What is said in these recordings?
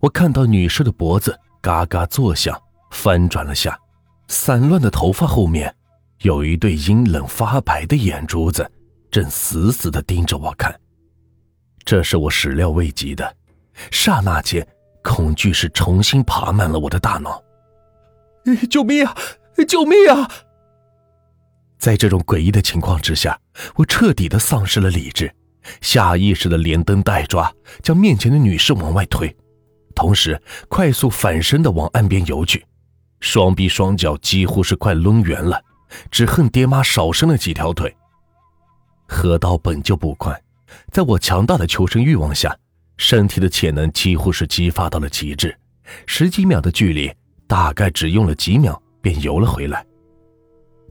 我看到女士的脖子嘎嘎作响，翻转了下，散乱的头发后面有一对阴冷发白的眼珠子，正死死地盯着我看。这是我始料未及的，刹那间，恐惧是重新爬满了我的大脑。救命啊！救命啊！在这种诡异的情况之下，我彻底的丧失了理智，下意识的连蹬带抓，将面前的女士往外推，同时快速反身的往岸边游去，双臂双脚几乎是快抡圆了，只恨爹妈少生了几条腿。河道本就不宽，在我强大的求生欲望下，身体的潜能几乎是激发到了极致，十几秒的距离。大概只用了几秒，便游了回来。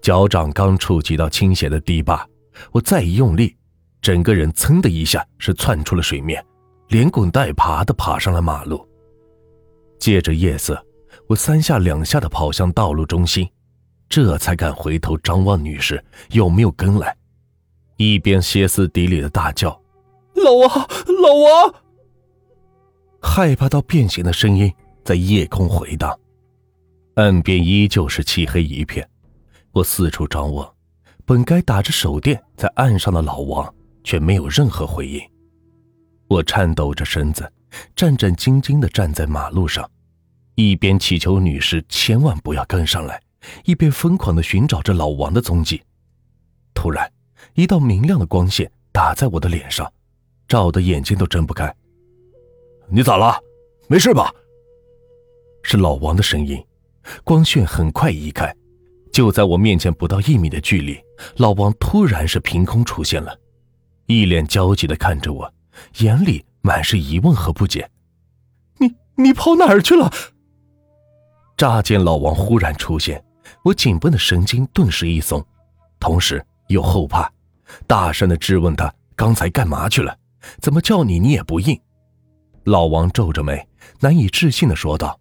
脚掌刚触及到倾斜的堤坝，我再一用力，整个人噌的一下是窜出了水面，连滚带爬的爬上了马路。借着夜色，我三下两下的跑向道路中心，这才敢回头张望女士有没有跟来，一边歇斯底里的大叫：“老王，老王！”害怕到变形的声音在夜空回荡。岸边依旧是漆黑一片，我四处张望，本该打着手电在岸上的老王却没有任何回应。我颤抖着身子，战战兢兢地站在马路上，一边祈求女士千万不要跟上来，一边疯狂地寻找着老王的踪迹。突然，一道明亮的光线打在我的脸上，照得眼睛都睁不开。你咋了？没事吧？是老王的声音。光线很快移开，就在我面前不到一米的距离，老王突然是凭空出现了，一脸焦急的看着我，眼里满是疑问和不解。你你跑哪儿去了？乍见老王忽然出现，我紧绷的神经顿时一松，同时又后怕，大声的质问他刚才干嘛去了？怎么叫你你也不应？老王皱着眉，难以置信的说道。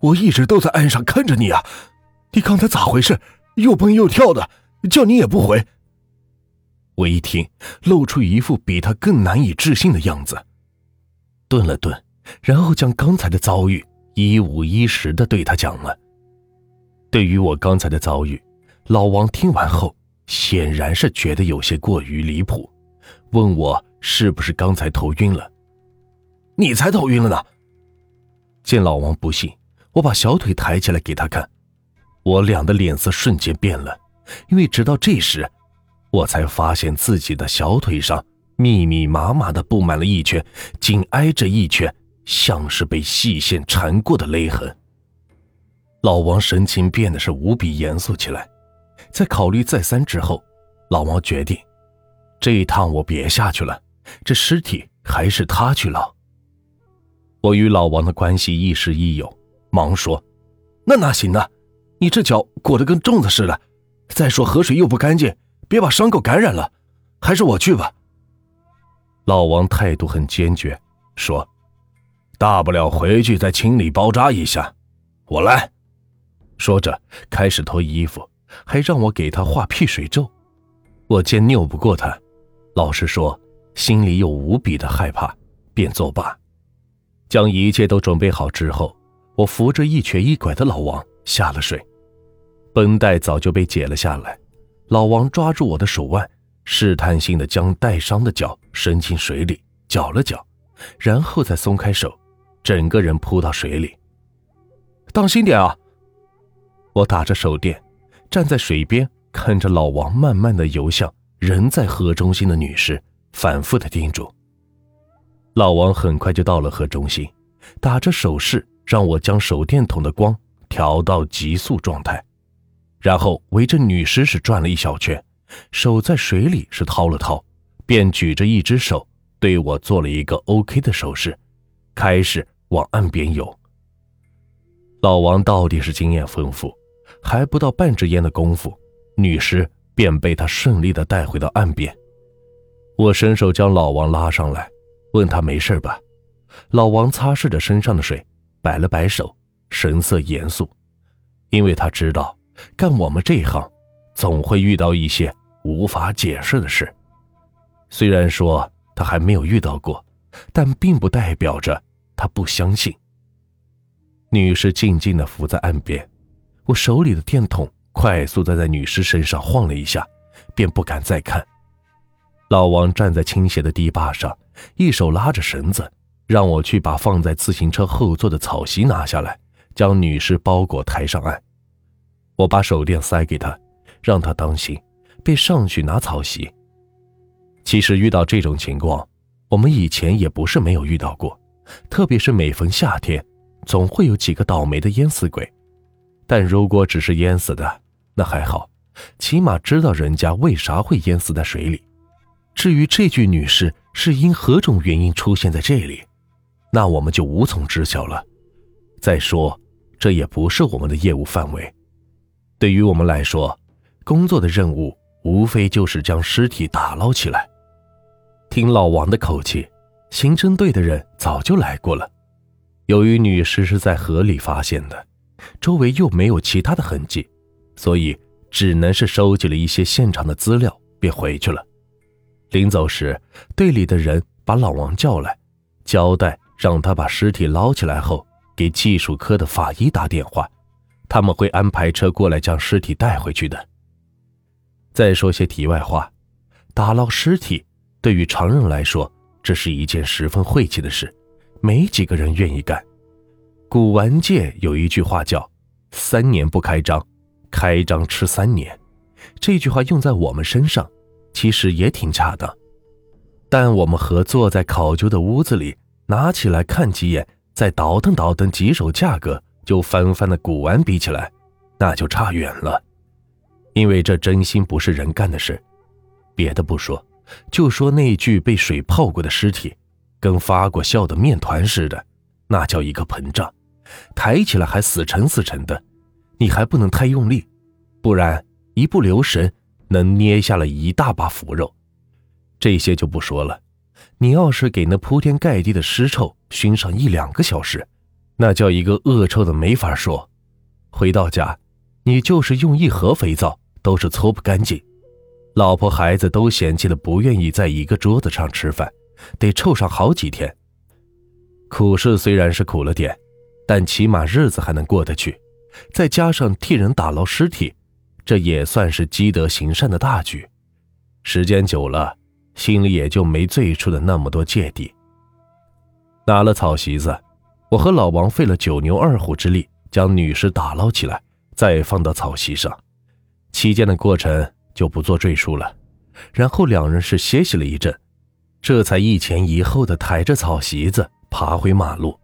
我一直都在岸上看着你啊，你刚才咋回事？又蹦又跳的，叫你也不回。我一听，露出一副比他更难以置信的样子，顿了顿，然后将刚才的遭遇一五一十的对他讲了。对于我刚才的遭遇，老王听完后显然是觉得有些过于离谱，问我是不是刚才头晕了。你才头晕了呢！见老王不信。我把小腿抬起来给他看，我俩的脸色瞬间变了，因为直到这时，我才发现自己的小腿上密密麻麻的布满了一圈，紧挨着一圈，像是被细线缠过的勒痕。老王神情变得是无比严肃起来，在考虑再三之后，老王决定，这一趟我别下去了，这尸体还是他去捞。我与老王的关系亦师亦友。忙说：“那哪行呢？你这脚裹得跟粽子似的。再说河水又不干净，别把伤口感染了。还是我去吧。”老王态度很坚决，说：“大不了回去再清理包扎一下，我来。”说着开始脱衣服，还让我给他画辟水咒。我见拗不过他，老实说，心里又无比的害怕，便作罢。将一切都准备好之后。我扶着一瘸一拐的老王下了水，绷带早就被解了下来。老王抓住我的手腕，试探性的将带伤的脚伸进水里搅了搅，然后再松开手，整个人扑到水里。当心点啊！我打着手电，站在水边，看着老王慢慢的游向人在河中心的女士，反复的叮嘱。老王很快就到了河中心，打着手势。让我将手电筒的光调到极速状态，然后围着女尸是转了一小圈，手在水里是掏了掏，便举着一只手对我做了一个 OK 的手势，开始往岸边游。老王到底是经验丰富，还不到半支烟的功夫，女尸便被他顺利的带回到岸边。我伸手将老王拉上来，问他没事吧？老王擦拭着身上的水。摆了摆手，神色严肃，因为他知道，干我们这一行，总会遇到一些无法解释的事。虽然说他还没有遇到过，但并不代表着他不相信。女士静静的伏在岸边，我手里的电筒快速的在女士身上晃了一下，便不敢再看。老王站在倾斜的堤坝上，一手拉着绳子，让我去把放在自行车后座的草席拿下来，将女士包裹抬上岸。我把手电塞给他，让他当心，便上去拿草席。其实遇到这种情况，我们以前也不是没有遇到过，特别是每逢夏天，总会有几个倒霉的淹死鬼。但如果只是淹死的，那还好，起码知道人家为啥会淹死在水里。至于这具女士是因何种原因出现在这里，那我们就无从知晓了。再说，这也不是我们的业务范围。对于我们来说，工作的任务无非就是将尸体打捞起来。听老王的口气，刑侦队的人早就来过了。由于女尸是在河里发现的，周围又没有其他的痕迹，所以只能是收集了一些现场的资料，便回去了。临走时，队里的人把老王叫来，交代让他把尸体捞起来后，给技术科的法医打电话，他们会安排车过来将尸体带回去的。再说些题外话，打捞尸体对于常人来说，这是一件十分晦气的事，没几个人愿意干。古玩界有一句话叫“三年不开张，开张吃三年”，这句话用在我们身上。其实也挺恰当，但我们和坐在考究的屋子里拿起来看几眼，再倒腾倒腾几手价格就翻翻的古玩比起来，那就差远了。因为这真心不是人干的事。别的不说，就说那具被水泡过的尸体，跟发过酵的面团似的，那叫一个膨胀，抬起来还死沉死沉的，你还不能太用力，不然一不留神。能捏下了一大把腐肉，这些就不说了。你要是给那铺天盖地的尸臭熏上一两个小时，那叫一个恶臭的没法说。回到家，你就是用一盒肥皂都是搓不干净。老婆孩子都嫌弃的不愿意在一个桌子上吃饭，得臭上好几天。苦事虽然是苦了点，但起码日子还能过得去。再加上替人打捞尸体。这也算是积德行善的大举，时间久了，心里也就没最初的那么多芥蒂。拿了草席子，我和老王费了九牛二虎之力将女尸打捞起来，再放到草席上，期间的过程就不做赘述了。然后两人是歇息了一阵，这才一前一后的抬着草席子爬回马路。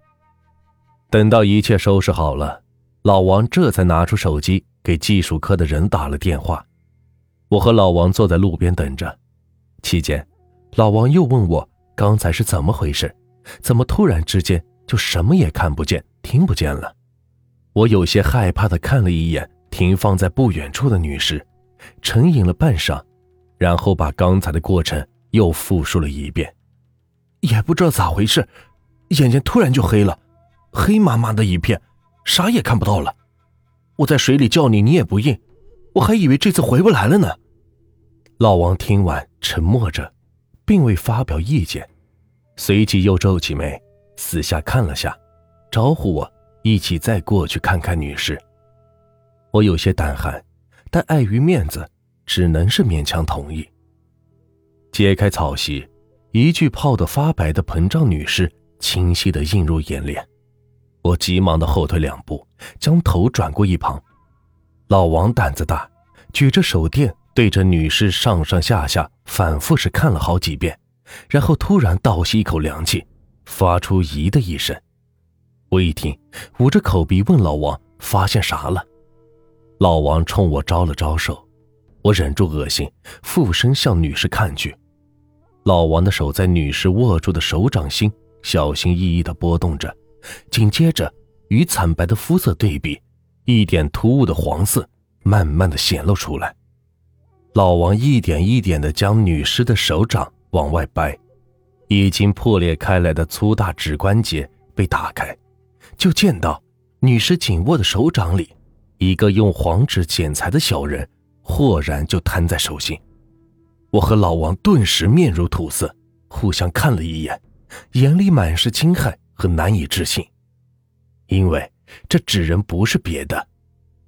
等到一切收拾好了，老王这才拿出手机。给技术科的人打了电话，我和老王坐在路边等着。期间，老王又问我刚才是怎么回事，怎么突然之间就什么也看不见、听不见了？我有些害怕的看了一眼停放在不远处的女尸，沉吟了半晌，然后把刚才的过程又复述了一遍。也不知道咋回事，眼睛突然就黑了，黑麻麻的一片，啥也看不到了。我在水里叫你，你也不应，我还以为这次回不来了呢。老王听完，沉默着，并未发表意见，随即又皱起眉，四下看了下，招呼我一起再过去看看女士。我有些胆寒，但碍于面子，只能是勉强同意。揭开草席，一具泡得发白的膨胀女尸清晰地映入眼帘。我急忙的后退两步，将头转过一旁。老王胆子大，举着手电对着女尸上上下下反复是看了好几遍，然后突然倒吸一口凉气，发出“咦”的一声。我一听，捂着口鼻问老王：“发现啥了？”老王冲我招了招手，我忍住恶心，俯身向女尸看去。老王的手在女尸握住的手掌心小心翼翼地拨动着。紧接着，与惨白的肤色对比，一点突兀的黄色慢慢的显露出来。老王一点一点的将女尸的手掌往外掰，已经破裂开来的粗大指关节被打开，就见到女尸紧握的手掌里，一个用黄纸剪裁的小人，豁然就摊在手心。我和老王顿时面如土色，互相看了一眼，眼里满是惊骇。和难以置信，因为这纸人不是别的，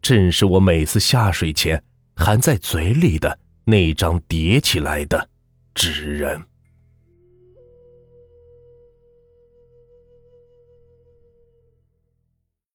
正是我每次下水前含在嘴里的那张叠起来的纸人。